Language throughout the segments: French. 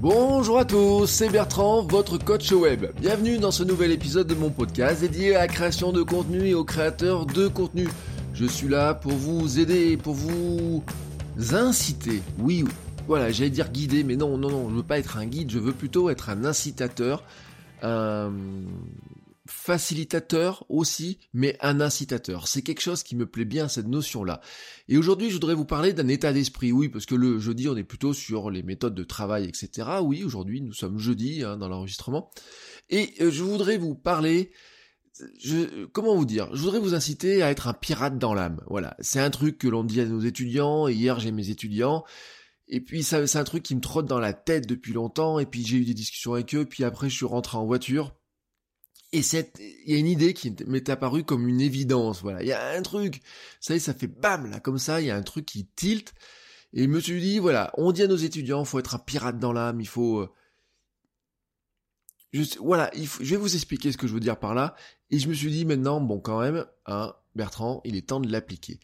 Bonjour à tous, c'est Bertrand, votre coach web. Bienvenue dans ce nouvel épisode de mon podcast dédié à la création de contenu et aux créateurs de contenu. Je suis là pour vous aider, pour vous inciter. Oui, voilà, j'allais dire guider, mais non, non, non, je veux pas être un guide, je veux plutôt être un incitateur, facilitateur aussi, mais un incitateur. C'est quelque chose qui me plaît bien, cette notion-là. Et aujourd'hui, je voudrais vous parler d'un état d'esprit. Oui, parce que le jeudi, on est plutôt sur les méthodes de travail, etc. Oui, aujourd'hui, nous sommes jeudi hein, dans l'enregistrement. Et euh, je voudrais vous parler je, comment vous dire Je voudrais vous inciter à être un pirate dans l'âme. Voilà, c'est un truc que l'on dit à nos étudiants. Hier, j'ai mes étudiants. Et puis ça, c'est un truc qui me trotte dans la tête depuis longtemps. Et puis j'ai eu des discussions avec eux. Puis après, je suis rentré en voiture. Et cette, il y a une idée qui m'est apparue comme une évidence, voilà. Il y a un truc, ça ça fait bam, là, comme ça, il y a un truc qui tilte. Et je me suis dit, voilà, on dit à nos étudiants, faut être un pirate dans l'âme, il faut, euh, voilà, je vais vous expliquer ce que je veux dire par là. Et je me suis dit, maintenant, bon, quand même, hein, Bertrand, il est temps de l'appliquer.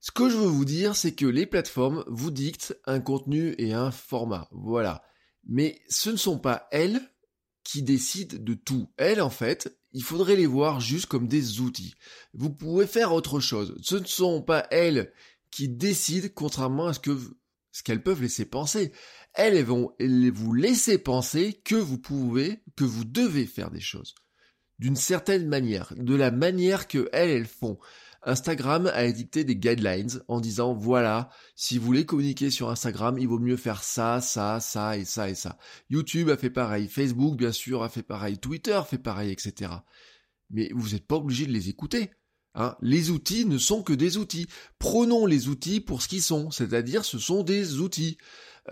Ce que je veux vous dire, c'est que les plateformes vous dictent un contenu et un format, voilà. Mais ce ne sont pas elles qui décident de tout. Elles, en fait, il faudrait les voir juste comme des outils. Vous pouvez faire autre chose. Ce ne sont pas elles qui décident, contrairement à ce que ce qu'elles peuvent laisser penser. Elles, vont vous laisser penser que vous pouvez, que vous devez faire des choses. D'une certaine manière, de la manière que elles, elles font. Instagram a édicté des guidelines en disant voilà, si vous voulez communiquer sur Instagram, il vaut mieux faire ça, ça, ça et ça et ça. YouTube a fait pareil, Facebook bien sûr a fait pareil, Twitter fait pareil, etc. Mais vous n'êtes pas obligé de les écouter. Hein. les outils ne sont que des outils. Prenons les outils pour ce qu'ils sont, c'est-à-dire ce sont des outils.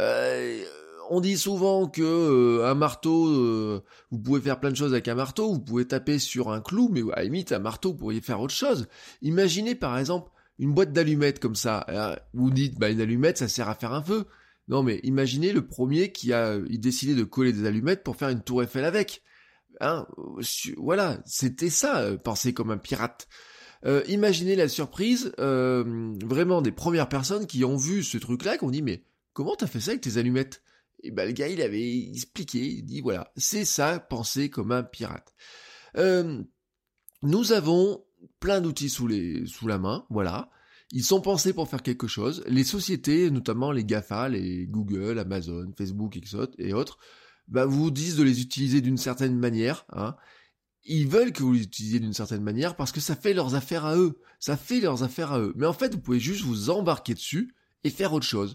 Euh, on dit souvent que euh, un marteau, euh, vous pouvez faire plein de choses avec un marteau, vous pouvez taper sur un clou, mais à la limite, un marteau, vous pourriez faire autre chose. Imaginez par exemple une boîte d'allumettes comme ça. Vous dites, bah une allumette, ça sert à faire un feu. Non mais imaginez le premier qui a euh, décidé de coller des allumettes pour faire une tour Eiffel avec. Hein, voilà, c'était ça, penser comme un pirate. imaginez la surprise, vraiment des premières personnes qui ont vu ce truc-là, qui ont dit mais comment t'as fait ça avec tes allumettes? Et ben le gars, il avait expliqué, il dit voilà, c'est ça, penser comme un pirate. Euh, nous avons plein d'outils sous, sous la main, voilà. Ils sont pensés pour faire quelque chose. Les sociétés, notamment les GAFA, les Google, Amazon, Facebook et autres, bah, vous disent de les utiliser d'une certaine manière. Hein. Ils veulent que vous les utilisiez d'une certaine manière parce que ça fait leurs affaires à eux. Ça fait leurs affaires à eux. Mais en fait, vous pouvez juste vous embarquer dessus et faire autre chose.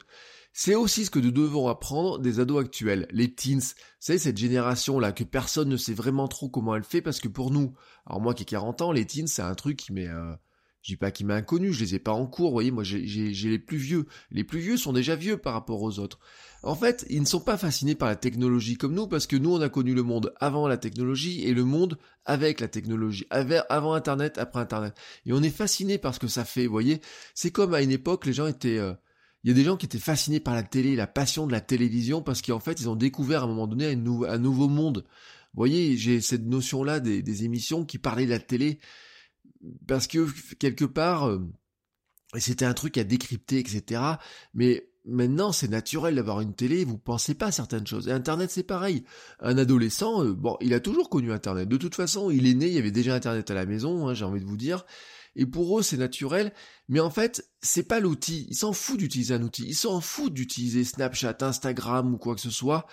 C'est aussi ce que nous devons apprendre des ados actuels, les teens. C'est cette génération-là que personne ne sait vraiment trop comment elle fait parce que pour nous, alors moi qui ai 40 ans, les teens c'est un truc qui m'est... Euh, je dis pas qui m'est inconnu, je les ai pas en cours, vous voyez, moi j'ai les plus vieux. Les plus vieux sont déjà vieux par rapport aux autres. En fait, ils ne sont pas fascinés par la technologie comme nous, parce que nous on a connu le monde avant la technologie et le monde avec la technologie, avant Internet, après Internet. Et on est fasciné par ce que ça fait, vous voyez. C'est comme à une époque, les gens étaient... Euh, il y a des gens qui étaient fascinés par la télé, la passion de la télévision, parce qu'en fait, ils ont découvert à un moment donné un, nouveau monde. Vous voyez, j'ai cette notion-là des, émissions qui parlaient de la télé, parce que quelque part, euh, c'était un truc à décrypter, etc. Mais maintenant, c'est naturel d'avoir une télé, vous pensez pas à certaines choses. Et Internet, c'est pareil. Un adolescent, euh, bon, il a toujours connu Internet. De toute façon, il est né, il y avait déjà Internet à la maison, hein, j'ai envie de vous dire et pour eux c'est naturel, mais en fait c'est pas l'outil, ils s'en foutent d'utiliser un outil, ils s'en foutent d'utiliser Snapchat, Instagram ou quoi que ce soit,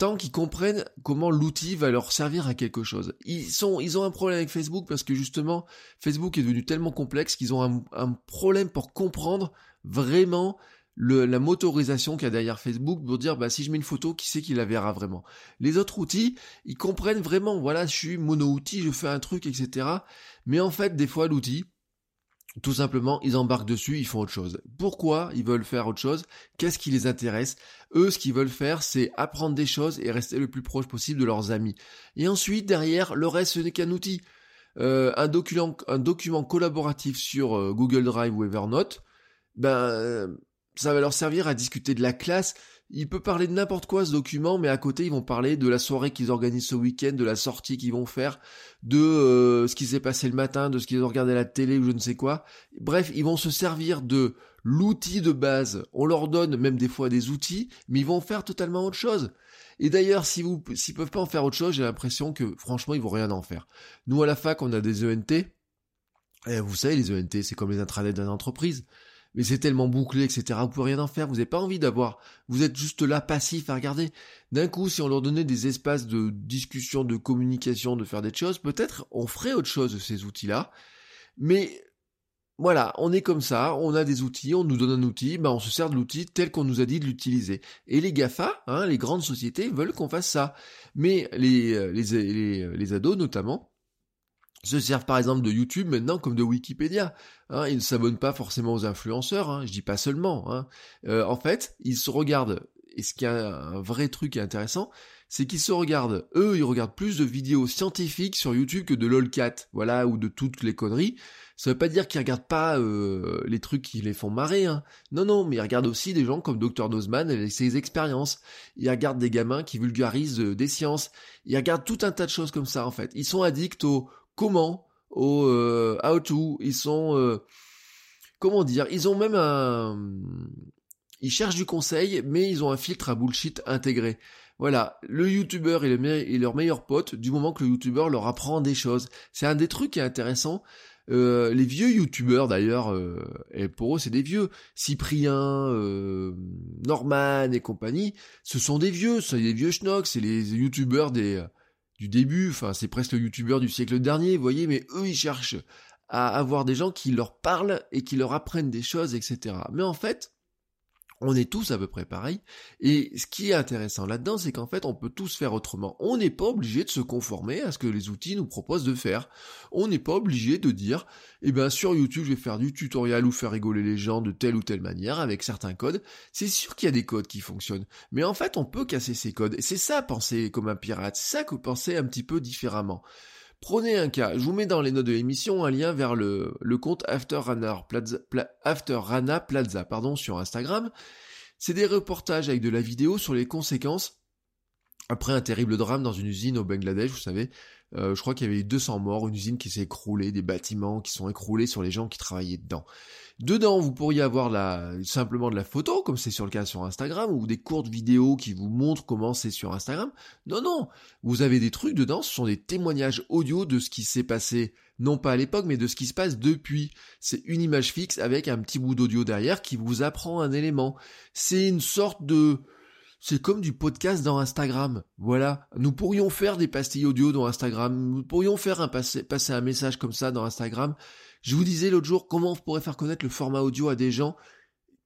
tant qu'ils comprennent comment l'outil va leur servir à quelque chose. Ils sont, ils ont un problème avec Facebook parce que justement Facebook est devenu tellement complexe qu'ils ont un, un, problème pour comprendre vraiment le, la motorisation qu'il y a derrière Facebook pour dire bah si je mets une photo, qui sait qui la verra vraiment? Les autres outils, ils comprennent vraiment, voilà, je suis mono-outil, je fais un truc, etc. Mais en fait, des fois, l'outil, tout simplement, ils embarquent dessus, ils font autre chose. Pourquoi ils veulent faire autre chose? Qu'est-ce qui les intéresse? Eux, ce qu'ils veulent faire, c'est apprendre des choses et rester le plus proche possible de leurs amis. Et ensuite, derrière, le reste, ce n'est qu'un outil. Euh, un, document, un document collaboratif sur euh, Google Drive ou Evernote, ben, ça va leur servir à discuter de la classe, il peut parler de n'importe quoi ce document, mais à côté ils vont parler de la soirée qu'ils organisent ce week-end, de la sortie qu'ils vont faire, de euh, ce qui s'est passé le matin, de ce qu'ils ont regardé à la télé ou je ne sais quoi. Bref, ils vont se servir de l'outil de base. On leur donne même des fois des outils, mais ils vont faire totalement autre chose. Et d'ailleurs, si vous, s'ils peuvent pas en faire autre chose, j'ai l'impression que franchement ils vont rien en faire. Nous à la fac, on a des ENT. Et vous savez, les ENT, c'est comme les intranets d'une entreprise mais c'est tellement bouclé, etc. Vous pouvez rien en faire, vous n'avez pas envie d'avoir. Vous êtes juste là, passif à regarder. D'un coup, si on leur donnait des espaces de discussion, de communication, de faire des choses, peut-être on ferait autre chose de ces outils-là. Mais voilà, on est comme ça, on a des outils, on nous donne un outil, ben on se sert de l'outil tel qu'on nous a dit de l'utiliser. Et les GAFA, hein, les grandes sociétés, veulent qu'on fasse ça. Mais les, euh, les, les, les ados notamment, se servent par exemple de YouTube maintenant comme de Wikipédia. Hein, ils ne s'abonnent pas forcément aux influenceurs, hein, je dis pas seulement. Hein. Euh, en fait, ils se regardent, et ce qui est un vrai truc intéressant, c'est qu'ils se regardent, eux, ils regardent plus de vidéos scientifiques sur YouTube que de lolcat, voilà, ou de toutes les conneries. Ça veut pas dire qu'ils regardent pas euh, les trucs qui les font marrer, hein. Non, non, mais ils regardent aussi des gens comme Dr Nozman et ses expériences. Ils regardent des gamins qui vulgarisent euh, des sciences. Ils regardent tout un tas de choses comme ça, en fait. Ils sont addicts au comment, au euh, how to, ils sont euh, comment dire, ils ont même un ils cherchent du conseil, mais ils ont un filtre à bullshit intégré. Voilà, le youtubeur est, leur meilleur pote du moment que le youtubeur leur apprend des choses. C'est un des trucs qui est intéressant. Euh, les vieux youtubeurs d'ailleurs, et pour eux c'est des vieux, Cyprien, Norman et compagnie, ce sont des vieux, ce sont des vieux schnocks, c'est les youtubeurs des du début, enfin c'est presque le youtubeur du siècle dernier, vous voyez, mais eux ils cherchent à avoir des gens qui leur parlent et qui leur apprennent des choses, etc. Mais en fait, on est tous à peu près pareils. Et ce qui est intéressant là-dedans, c'est qu'en fait, on peut tous faire autrement. On n'est pas obligé de se conformer à ce que les outils nous proposent de faire. On n'est pas obligé de dire, eh ben, sur YouTube, je vais faire du tutoriel ou faire rigoler les gens de telle ou telle manière avec certains codes. C'est sûr qu'il y a des codes qui fonctionnent. Mais en fait, on peut casser ces codes. Et c'est ça, penser comme un pirate. C'est ça que penser un petit peu différemment. Prenez un cas, je vous mets dans les notes de l'émission un lien vers le, compte After Plaza, sur Instagram. C'est des reportages avec de la vidéo sur les conséquences après un terrible drame dans une usine au Bangladesh, vous savez, euh, je crois qu'il y avait eu 200 morts, une usine qui s'est écroulée, des bâtiments qui sont écroulés sur les gens qui travaillaient dedans. Dedans, vous pourriez avoir la, simplement de la photo, comme c'est sur le cas sur Instagram, ou des courtes vidéos qui vous montrent comment c'est sur Instagram. Non, non, vous avez des trucs dedans, ce sont des témoignages audio de ce qui s'est passé, non pas à l'époque, mais de ce qui se passe depuis. C'est une image fixe avec un petit bout d'audio derrière qui vous apprend un élément. C'est une sorte de, c'est comme du podcast dans Instagram. Voilà. Nous pourrions faire des pastilles audio dans Instagram. Nous pourrions faire passer, un message comme ça dans Instagram. Je vous disais l'autre jour comment on pourrait faire connaître le format audio à des gens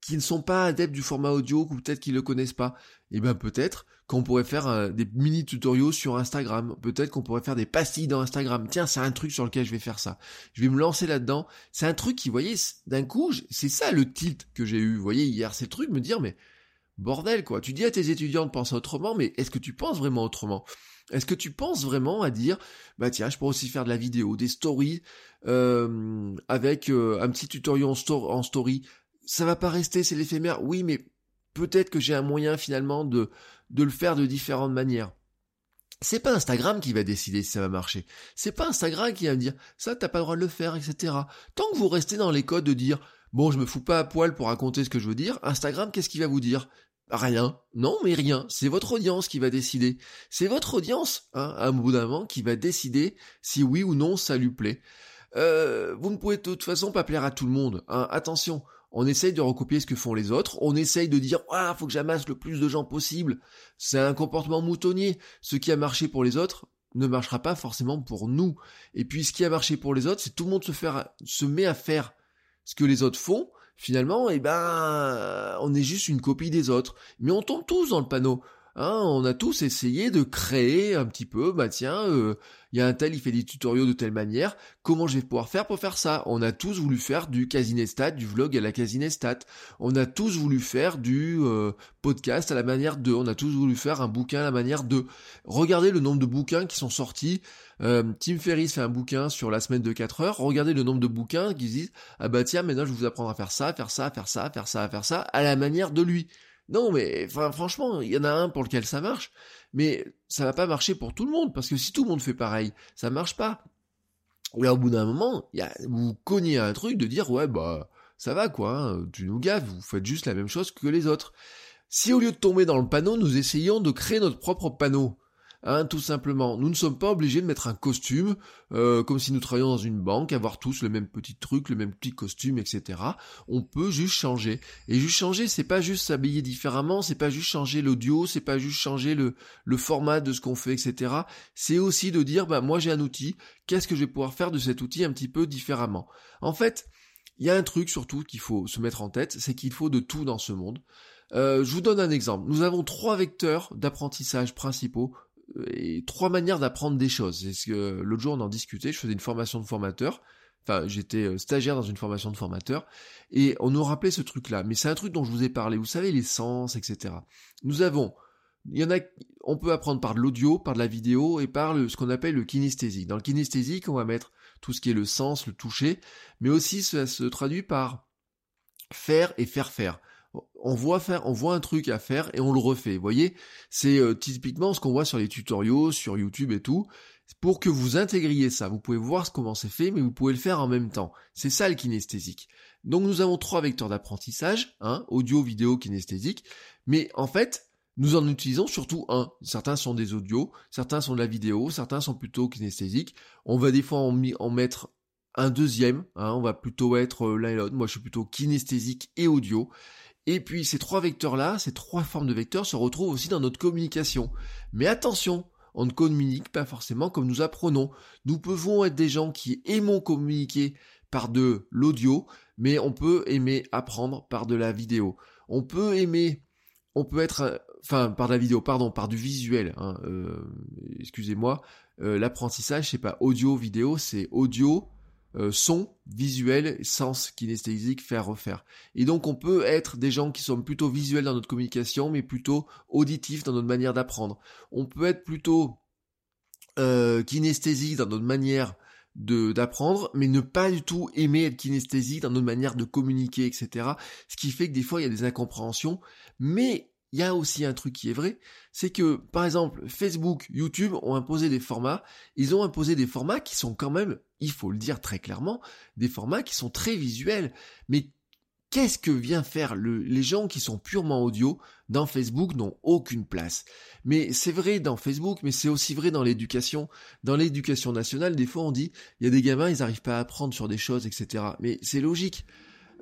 qui ne sont pas adeptes du format audio ou peut-être qu'ils le connaissent pas? Eh ben peut-être qu'on pourrait faire euh, des mini tutoriaux sur Instagram. Peut-être qu'on pourrait faire des pastilles dans Instagram. Tiens, c'est un truc sur lequel je vais faire ça. Je vais me lancer là-dedans. C'est un truc qui, vous voyez, d'un coup, c'est ça le tilt que j'ai eu. Vous voyez, hier, c'est le truc me dire, mais bordel quoi. Tu dis à tes étudiants de penser autrement, mais est-ce que tu penses vraiment autrement? Est-ce que tu penses vraiment à dire, bah tiens, je pourrais aussi faire de la vidéo, des stories euh, avec euh, un petit tutoriel en, en story. Ça va pas rester, c'est l'éphémère. Oui, mais peut-être que j'ai un moyen finalement de de le faire de différentes manières. C'est pas Instagram qui va décider si ça va marcher. C'est pas Instagram qui va me dire ça t'as pas le droit de le faire, etc. Tant que vous restez dans les codes de dire bon je me fous pas à poil pour raconter ce que je veux dire, Instagram qu'est-ce qu'il va vous dire? Rien. Non, mais rien. C'est votre audience qui va décider. C'est votre audience, hein, à un bout d'un moment, qui va décider si oui ou non ça lui plaît. Euh, vous ne pouvez de toute façon pas plaire à tout le monde. Hein. Attention, on essaye de recopier ce que font les autres. On essaye de dire ah faut que j'amasse le plus de gens possible. C'est un comportement moutonnier. Ce qui a marché pour les autres ne marchera pas forcément pour nous. Et puis ce qui a marché pour les autres, c'est tout le monde se, faire, se met à faire ce que les autres font finalement, eh ben, on est juste une copie des autres. Mais on tombe tous dans le panneau. Hein, on a tous essayé de créer un petit peu, bah tiens, euh, il y a un tel, il fait des tutoriaux de telle manière, comment je vais pouvoir faire pour faire ça? On a tous voulu faire du casinestat, du vlog à la casinestat. On a tous voulu faire du euh, podcast à la manière de. On a tous voulu faire un bouquin à la manière de. Regardez le nombre de bouquins qui sont sortis. Euh, Tim Ferriss fait un bouquin sur la semaine de 4 heures. Regardez le nombre de bouquins qui disent ah bah tiens maintenant je vais vous apprendre à faire ça, faire ça, faire ça, faire ça, faire ça à la manière de lui. Non, mais franchement, il y en a un pour lequel ça marche, mais ça va pas marcher pour tout le monde, parce que si tout le monde fait pareil, ça marche pas. Et au bout d'un moment, vous cognez un truc de dire ouais bah ça va quoi, hein, tu nous gaves, vous faites juste la même chose que les autres. Si au lieu de tomber dans le panneau, nous essayons de créer notre propre panneau, Hein, tout simplement. Nous ne sommes pas obligés de mettre un costume, euh, comme si nous travaillions dans une banque, avoir tous le même petit truc, le même petit costume, etc. On peut juste changer. Et juste changer, c'est pas juste s'habiller différemment, c'est pas juste changer l'audio, c'est pas juste changer le, le format de ce qu'on fait, etc. C'est aussi de dire, bah moi j'ai un outil, qu'est-ce que je vais pouvoir faire de cet outil un petit peu différemment? En fait, il y a un truc surtout qu'il faut se mettre en tête, c'est qu'il faut de tout dans ce monde. Euh, je vous donne un exemple. Nous avons trois vecteurs d'apprentissage principaux et trois manières d'apprendre des choses. L'autre jour on en discutait, je faisais une formation de formateur, enfin j'étais euh, stagiaire dans une formation de formateur, et on nous rappelait ce truc-là, mais c'est un truc dont je vous ai parlé, vous savez, les sens, etc. Nous avons, il y en a, on peut apprendre par de l'audio, par de la vidéo, et par ce qu'on appelle le kinesthésique. Dans le kinesthésique, on va mettre tout ce qui est le sens, le toucher, mais aussi ça se traduit par faire et faire faire on voit faire, on voit un truc à faire et on le refait. Vous voyez, c'est euh, typiquement ce qu'on voit sur les tutoriaux, sur YouTube et tout. Pour que vous intégriez ça, vous pouvez voir comment c'est fait, mais vous pouvez le faire en même temps. C'est ça le kinesthésique. Donc nous avons trois vecteurs d'apprentissage, hein, audio, vidéo, kinesthésique. Mais en fait, nous en utilisons surtout un. Certains sont des audios, certains sont de la vidéo, certains sont plutôt kinesthésiques. On va des fois en, en mettre un deuxième, hein, on va plutôt être euh, l'un et l'autre. Moi, je suis plutôt kinesthésique et audio. Et puis ces trois vecteurs-là, ces trois formes de vecteurs se retrouvent aussi dans notre communication. Mais attention, on ne communique pas forcément comme nous apprenons. Nous pouvons être des gens qui aimons communiquer par de l'audio, mais on peut aimer apprendre par de la vidéo. On peut aimer, on peut être, enfin par de la vidéo, pardon, par du visuel. Hein, euh, excusez-moi, euh, l'apprentissage c'est pas audio, vidéo, c'est audio, euh, son, visuel, sens kinesthésique, faire, refaire. Et donc on peut être des gens qui sont plutôt visuels dans notre communication, mais plutôt auditifs dans notre manière d'apprendre. On peut être plutôt euh, kinesthésique dans notre manière de d'apprendre, mais ne pas du tout aimer être kinesthésique dans notre manière de communiquer, etc. Ce qui fait que des fois il y a des incompréhensions, mais il y a aussi un truc qui est vrai, c'est que, par exemple, Facebook, YouTube ont imposé des formats, ils ont imposé des formats qui sont quand même, il faut le dire très clairement, des formats qui sont très visuels. Mais qu'est-ce que vient faire le, les gens qui sont purement audio dans Facebook n'ont aucune place. Mais c'est vrai dans Facebook, mais c'est aussi vrai dans l'éducation. Dans l'éducation nationale, des fois on dit, il y a des gamins, ils n'arrivent pas à apprendre sur des choses, etc. Mais c'est logique.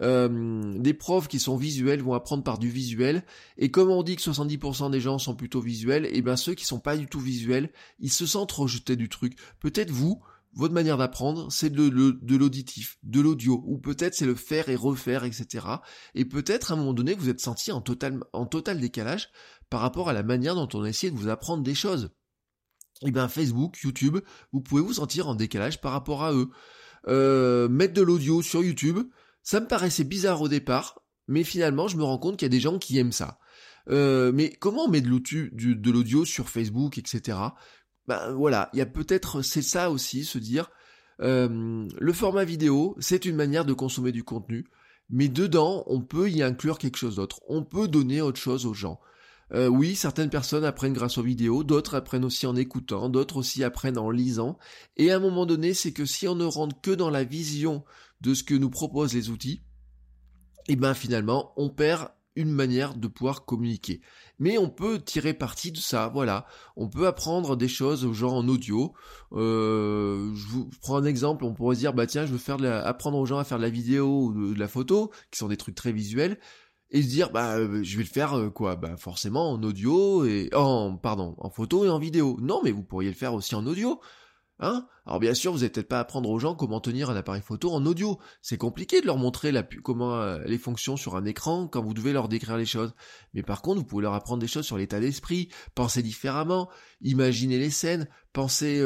Euh, des profs qui sont visuels vont apprendre par du visuel. Et comme on dit que 70% des gens sont plutôt visuels, et eh bien ceux qui sont pas du tout visuels, ils se sentent rejetés du truc. Peut-être vous, votre manière d'apprendre, c'est de, l'auditif, de l'audio, ou peut-être c'est le faire et refaire, etc. Et peut-être à un moment donné, vous êtes senti en total, en total décalage par rapport à la manière dont on a essayé de vous apprendre des choses. Et eh bien Facebook, YouTube, vous pouvez vous sentir en décalage par rapport à eux. Euh, mettre de l'audio sur YouTube, ça me paraissait bizarre au départ, mais finalement je me rends compte qu'il y a des gens qui aiment ça. Euh, mais comment on met de l'audio sur Facebook, etc. Ben voilà, il y a peut-être c'est ça aussi, se dire euh, le format vidéo, c'est une manière de consommer du contenu, mais dedans on peut y inclure quelque chose d'autre. On peut donner autre chose aux gens. Euh, oui, certaines personnes apprennent grâce aux vidéos, d'autres apprennent aussi en écoutant, d'autres aussi apprennent en lisant. Et à un moment donné, c'est que si on ne rentre que dans la vision de ce que nous proposent les outils, et eh ben finalement, on perd une manière de pouvoir communiquer. Mais on peut tirer parti de ça, voilà. On peut apprendre des choses aux gens en audio. Euh, je vous prends un exemple, on pourrait dire, bah tiens, je veux faire apprendre aux gens à faire de la vidéo ou de la photo, qui sont des trucs très visuels et se dire bah euh, je vais le faire euh, quoi bah forcément en audio et en pardon en photo et en vidéo non mais vous pourriez le faire aussi en audio Hein Alors bien sûr, vous n'allez peut-être pas apprendre aux gens comment tenir un appareil photo en audio. C'est compliqué de leur montrer la, comment euh, les fonctions sur un écran quand vous devez leur décrire les choses. Mais par contre, vous pouvez leur apprendre des choses sur l'état d'esprit, penser différemment, imaginer les scènes, penser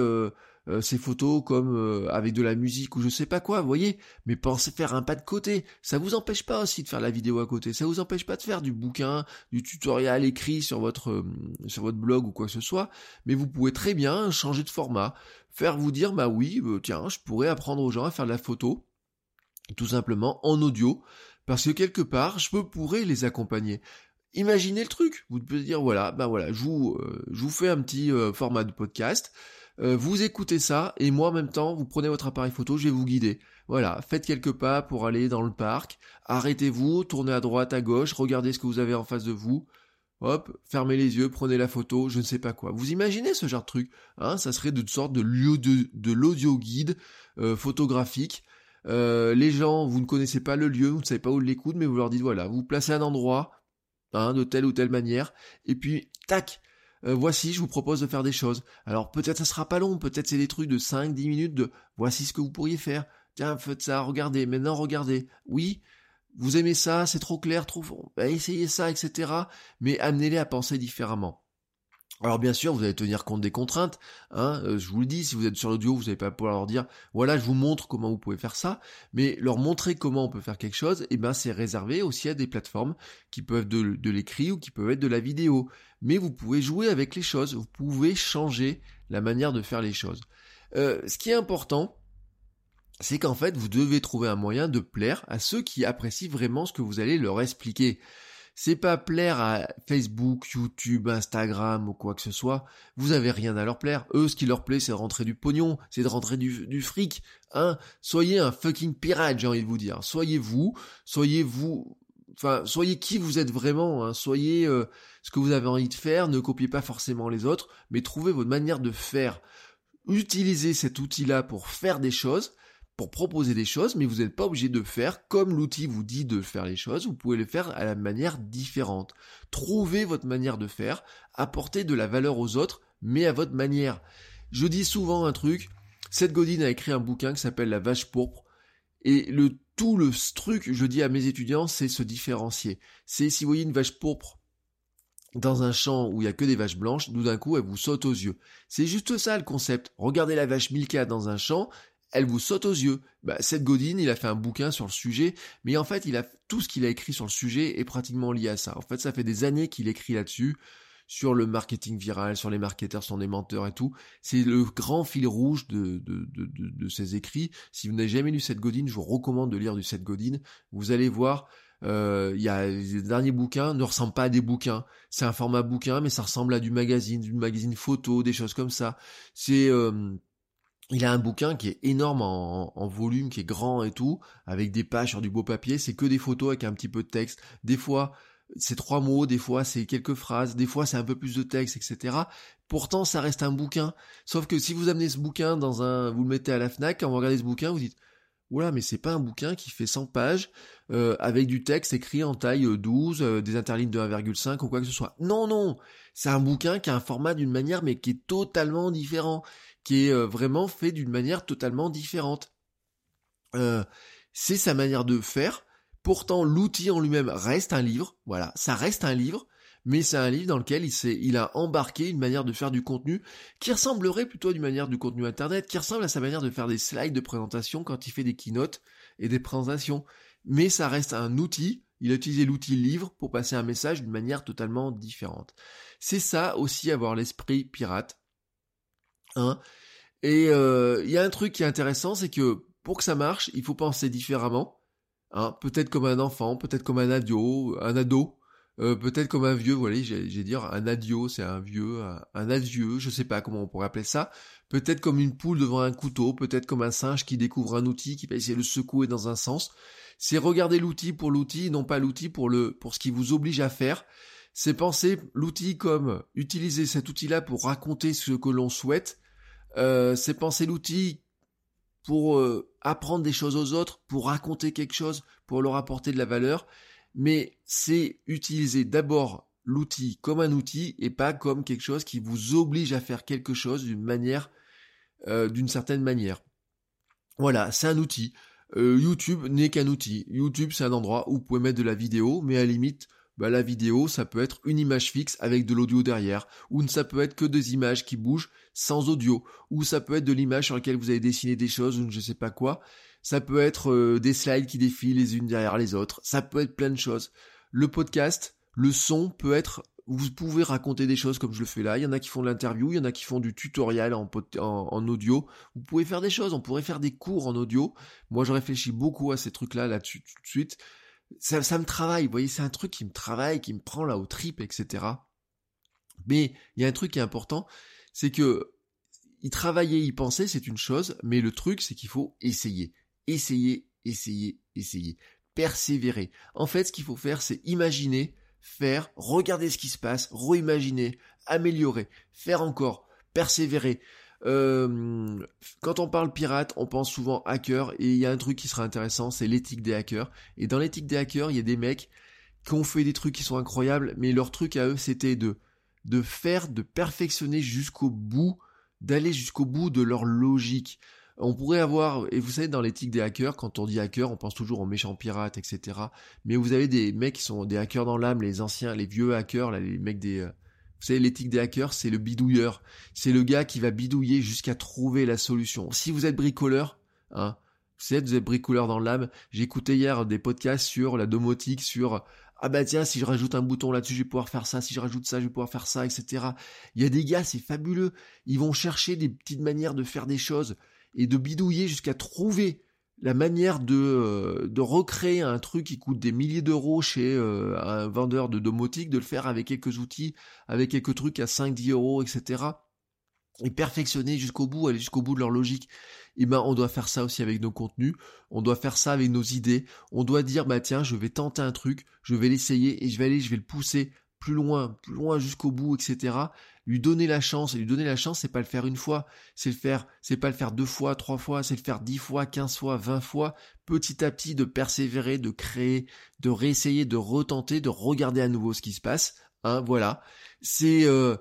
euh, euh, ces photos comme euh, avec de la musique ou je sais pas quoi, vous voyez, mais pensez faire un pas de côté. Ça vous empêche pas aussi de faire la vidéo à côté, ça vous empêche pas de faire du bouquin, du tutoriel écrit sur votre euh, sur votre blog ou quoi que ce soit, mais vous pouvez très bien changer de format, faire vous dire bah oui, tiens, je pourrais apprendre aux gens à faire de la photo tout simplement en audio parce que quelque part, je pourrais les accompagner. Imaginez le truc. Vous pouvez dire voilà, bah voilà, je vous, je vous fais un petit format de podcast. Euh, vous écoutez ça et moi en même temps, vous prenez votre appareil photo, je vais vous guider. Voilà, faites quelques pas pour aller dans le parc, arrêtez-vous, tournez à droite, à gauche, regardez ce que vous avez en face de vous. Hop, fermez les yeux, prenez la photo, je ne sais pas quoi. Vous imaginez ce genre de truc hein? Ça serait de sorte de lieu de, de l'audio guide euh, photographique. Euh, les gens, vous ne connaissez pas le lieu, vous ne savez pas où l'écoute, mais vous leur dites voilà, vous, vous placez un endroit, hein, de telle ou telle manière, et puis tac, euh, voici, je vous propose de faire des choses. Alors peut-être ça sera pas long, peut-être c'est des trucs de 5-10 minutes de voici ce que vous pourriez faire. Tiens, faites ça, regardez, maintenant regardez. Oui, vous aimez ça, c'est trop clair, trop... Bah, essayez ça, etc. Mais amenez-les à penser différemment. Alors bien sûr, vous allez tenir compte des contraintes. Hein, euh, je vous le dis, si vous êtes sur l'audio, vous n'allez pas pouvoir leur dire, voilà, je vous montre comment vous pouvez faire ça. Mais leur montrer comment on peut faire quelque chose, eh ben c'est réservé aussi à des plateformes qui peuvent être de, de l'écrit ou qui peuvent être de la vidéo. Mais vous pouvez jouer avec les choses, vous pouvez changer la manière de faire les choses. Euh, ce qui est important, c'est qu'en fait, vous devez trouver un moyen de plaire à ceux qui apprécient vraiment ce que vous allez leur expliquer c'est pas plaire à Facebook, YouTube, Instagram ou quoi que ce soit. Vous avez rien à leur plaire. Eux, ce qui leur plaît, c'est de rentrer du pognon, c'est de rentrer du, fric. Hein soyez un fucking pirate, j'ai envie de vous dire. Soyez vous, soyez vous, enfin, soyez qui vous êtes vraiment. Hein. Soyez euh, ce que vous avez envie de faire. Ne copiez pas forcément les autres, mais trouvez votre manière de faire. Utilisez cet outil-là pour faire des choses pour proposer des choses, mais vous n'êtes pas obligé de faire comme l'outil vous dit de faire les choses, vous pouvez le faire à la manière différente. Trouvez votre manière de faire, apportez de la valeur aux autres, mais à votre manière. Je dis souvent un truc, Seth Godin a écrit un bouquin qui s'appelle La vache pourpre, et le tout le truc, je dis à mes étudiants, c'est se différencier. C'est si vous voyez une vache pourpre dans un champ où il y a que des vaches blanches, tout d'un coup, elle vous saute aux yeux. C'est juste ça le concept. Regardez la vache Milka dans un champ, elle vous saute aux yeux. Bah, Seth Godin, il a fait un bouquin sur le sujet, mais en fait, il a tout ce qu'il a écrit sur le sujet est pratiquement lié à ça. En fait, ça fait des années qu'il écrit là-dessus, sur le marketing viral, sur les marketeurs sont des menteurs et tout. C'est le grand fil rouge de, de, de, de, ses écrits. Si vous n'avez jamais lu Seth Godin, je vous recommande de lire du Seth Godin. Vous allez voir, euh, il y a les derniers bouquins ne ressemblent pas à des bouquins. C'est un format bouquin, mais ça ressemble à du magazine, du magazine photo, des choses comme ça. C'est euh, il a un bouquin qui est énorme en, volume, qui est grand et tout, avec des pages sur du beau papier. C'est que des photos avec un petit peu de texte. Des fois, c'est trois mots, des fois c'est quelques phrases, des fois c'est un peu plus de texte, etc. Pourtant, ça reste un bouquin. Sauf que si vous amenez ce bouquin dans un, vous le mettez à la Fnac, quand vous regardez ce bouquin, vous dites, oula, mais c'est pas un bouquin qui fait 100 pages, euh, avec du texte écrit en taille 12, euh, des interlignes de 1,5 ou quoi que ce soit. Non, non, c'est un bouquin qui a un format d'une manière, mais qui est totalement différent qui est euh, vraiment fait d'une manière totalement différente. Euh, c'est sa manière de faire. Pourtant, l'outil en lui-même reste un livre. Voilà, ça reste un livre, mais c'est un livre dans lequel il, a embarqué une manière de faire du contenu qui ressemblerait plutôt à une manière du contenu internet, qui ressemble à sa manière de faire des slides de présentation quand il fait des keynotes et des présentations. Mais ça reste un outil. Il a utilisé l'outil livre pour passer un message d'une manière totalement différente. C'est ça aussi avoir l'esprit pirate. Hein. Et euh, il y a un truc qui est intéressant, c'est que pour que ça marche, il faut penser différemment. Hein. Peut-être comme un enfant, peut-être comme un ado, un ado, euh, peut-être comme un vieux, voilà, j'ai dire un adio, c'est un vieux, un, adieu, je sais pas comment on pourrait appeler ça. Peut-être comme une poule devant un couteau, peut-être comme un singe qui découvre un outil, qui va essayer de le secouer dans un sens. C'est regarder l'outil pour l'outil, non pas l'outil pour le pour ce qui vous oblige à faire c'est penser l'outil comme utiliser cet outil-là pour raconter ce que l'on souhaite, euh, c'est penser l'outil pour euh, apprendre des choses aux autres, pour raconter quelque chose, pour leur apporter de la valeur, mais c'est utiliser d'abord l'outil comme un outil et pas comme quelque chose qui vous oblige à faire quelque chose d'une manière euh, d'une certaine manière. Voilà, c'est un outil. Euh, YouTube n'est qu'un outil. YouTube, c'est un endroit où vous pouvez mettre de la vidéo, mais à la limite, bah, la vidéo, ça peut être une image fixe avec de l'audio derrière, ou ça peut être que des images qui bougent sans audio, ou ça peut être de l'image sur laquelle vous avez dessiné des choses, ou je sais pas quoi. Ça peut être euh, des slides qui défilent les unes derrière les autres. Ça peut être plein de choses. Le podcast, le son peut être vous pouvez raconter des choses comme je le fais là. Il y en a qui font de l'interview, il y en a qui font du tutoriel en, en, audio. Vous pouvez faire des choses, on pourrait faire des cours en audio. Moi, je réfléchis beaucoup à ces trucs-là là-dessus tout de suite. Ça, ça me travaille, vous voyez, c'est un truc qui me travaille, qui me prend là au trip, etc. Mais il y a un truc qui est important, c'est que y travailler, y penser, c'est une chose, mais le truc, c'est qu'il faut essayer. Essayer, essayer, essayer. Persévérer. En fait, ce qu'il faut faire, c'est imaginer faire, regarder ce qui se passe, réimaginer, améliorer, faire encore, persévérer. Euh, quand on parle pirate, on pense souvent hacker et il y a un truc qui sera intéressant, c'est l'éthique des hackers. Et dans l'éthique des hackers, il y a des mecs qui ont fait des trucs qui sont incroyables, mais leur truc à eux, c'était de de faire, de perfectionner jusqu'au bout, d'aller jusqu'au bout de leur logique. On pourrait avoir, et vous savez, dans l'éthique des hackers, quand on dit hacker, on pense toujours aux méchants pirates, etc. Mais vous avez des mecs qui sont des hackers dans l'âme, les anciens, les vieux hackers, les mecs des... Euh, vous savez, l'éthique des hackers, c'est le bidouilleur. C'est le gars qui va bidouiller jusqu'à trouver la solution. Si vous êtes bricoleur, hein, vous êtes, vous êtes bricoleur dans l'âme. Écouté hier des podcasts sur la domotique, sur ah bah tiens, si je rajoute un bouton là-dessus, je vais pouvoir faire ça, si je rajoute ça, je vais pouvoir faire ça, etc. Il y a des gars, c'est fabuleux. Ils vont chercher des petites manières de faire des choses et de bidouiller jusqu'à trouver la manière de, euh, de recréer un truc qui coûte des milliers d'euros chez euh, un vendeur de domotique, de le faire avec quelques outils, avec quelques trucs à 5-10 euros, etc. Et perfectionner jusqu'au bout, aller jusqu'au bout de leur logique. Et eh ben, on doit faire ça aussi avec nos contenus, on doit faire ça avec nos idées, on doit dire, bah tiens, je vais tenter un truc, je vais l'essayer et je vais aller, je vais le pousser plus loin, plus loin jusqu'au bout, etc lui donner la chance, et lui donner la chance, c'est pas le faire une fois, c'est le faire, c'est pas le faire deux fois, trois fois, c'est le faire dix fois, quinze fois, vingt fois, petit à petit de persévérer, de créer, de réessayer, de retenter, de regarder à nouveau ce qui se passe, hein, voilà. C'est euh,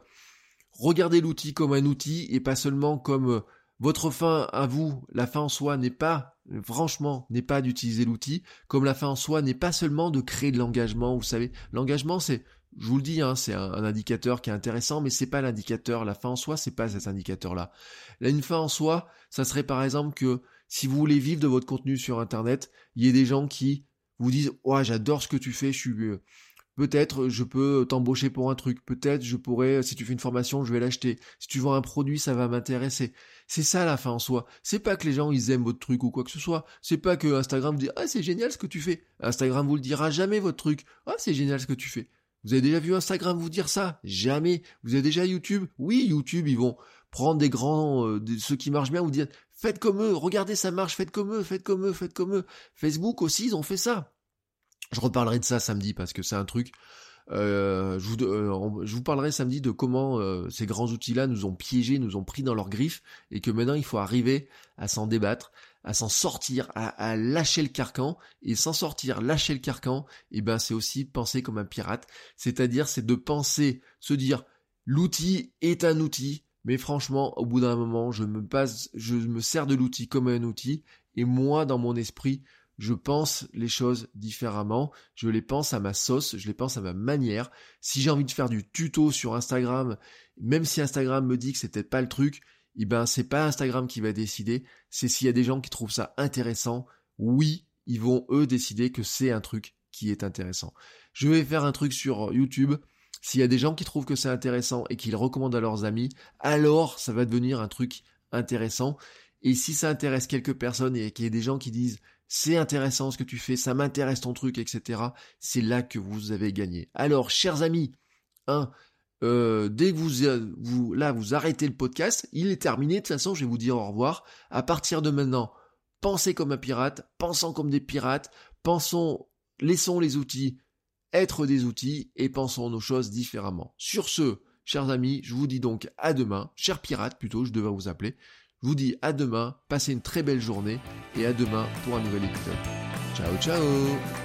regarder l'outil comme un outil et pas seulement comme euh, votre fin à vous, la fin en soi n'est pas, franchement, n'est pas d'utiliser l'outil, comme la fin en soi n'est pas seulement de créer de l'engagement, vous savez, l'engagement c'est je vous le dis, hein, c'est un, indicateur qui est intéressant, mais c'est pas l'indicateur. La fin en soi, c'est pas cet indicateur-là. Là, une fin en soi, ça serait par exemple que si vous voulez vivre de votre contenu sur Internet, il y ait des gens qui vous disent, ouais, j'adore ce que tu fais, je suis, euh, peut-être je peux t'embaucher pour un truc, peut-être je pourrais, si tu fais une formation, je vais l'acheter. Si tu vends un produit, ça va m'intéresser. C'est ça la fin en soi. C'est pas que les gens ils aiment votre truc ou quoi que ce soit. C'est pas que Instagram vous dit ah c'est génial ce que tu fais. Instagram vous le dira jamais votre truc. Ah c'est génial ce que tu fais. Vous avez déjà vu Instagram vous dire ça? Jamais. Vous avez déjà YouTube? Oui, YouTube, ils vont prendre des grands, euh, ceux qui marchent bien, vous dire faites comme eux, regardez ça marche, faites comme eux, faites comme eux, faites comme eux. Facebook aussi, ils ont fait ça. Je reparlerai de ça samedi parce que c'est un truc. Euh, je, vous, euh, je, vous, parlerai samedi de comment ces grands outils-là nous ont piégés, nous ont pris dans leurs griffes, et que maintenant il faut arriver à s'en débattre, à s'en sortir, à, lâcher le carcan, et s'en sortir, lâcher le carcan, et eh ben c'est aussi penser comme un pirate, c'est-à-dire c'est de penser, se dire l'outil est un outil, mais franchement au bout d'un moment je me passe, je me sers de l'outil comme un outil, et moi dans mon esprit je pense les choses différemment, je les pense à ma sauce, je les pense à ma manière. Si j'ai envie de faire du tuto sur Instagram, même si Instagram me dit que c'était pas le truc, eh ben c'est pas Instagram qui va décider, c'est s'il y a des gens qui trouvent ça intéressant, oui, ils vont eux décider que c'est un truc qui est intéressant. Je vais faire un truc sur YouTube, s'il y a des gens qui trouvent que c'est intéressant et qui le recommandent à leurs amis, alors ça va devenir un truc intéressant. Et si ça intéresse quelques personnes et qu'il y a des gens qui disent c'est intéressant ce que tu fais, ça m'intéresse ton truc, etc., c'est là que vous avez gagné. Alors, chers amis, un, euh, dès que vous, euh, vous, là, vous arrêtez le podcast, il est terminé. De toute façon, je vais vous dire au revoir. À partir de maintenant, pensez comme un pirate, pensons comme des pirates, pensons, laissons les outils être des outils et pensons nos choses différemment. Sur ce, chers amis, je vous dis donc à demain, chers pirates plutôt, je devais vous appeler. Je vous dis à demain, passez une très belle journée et à demain pour un nouvel épisode. Ciao ciao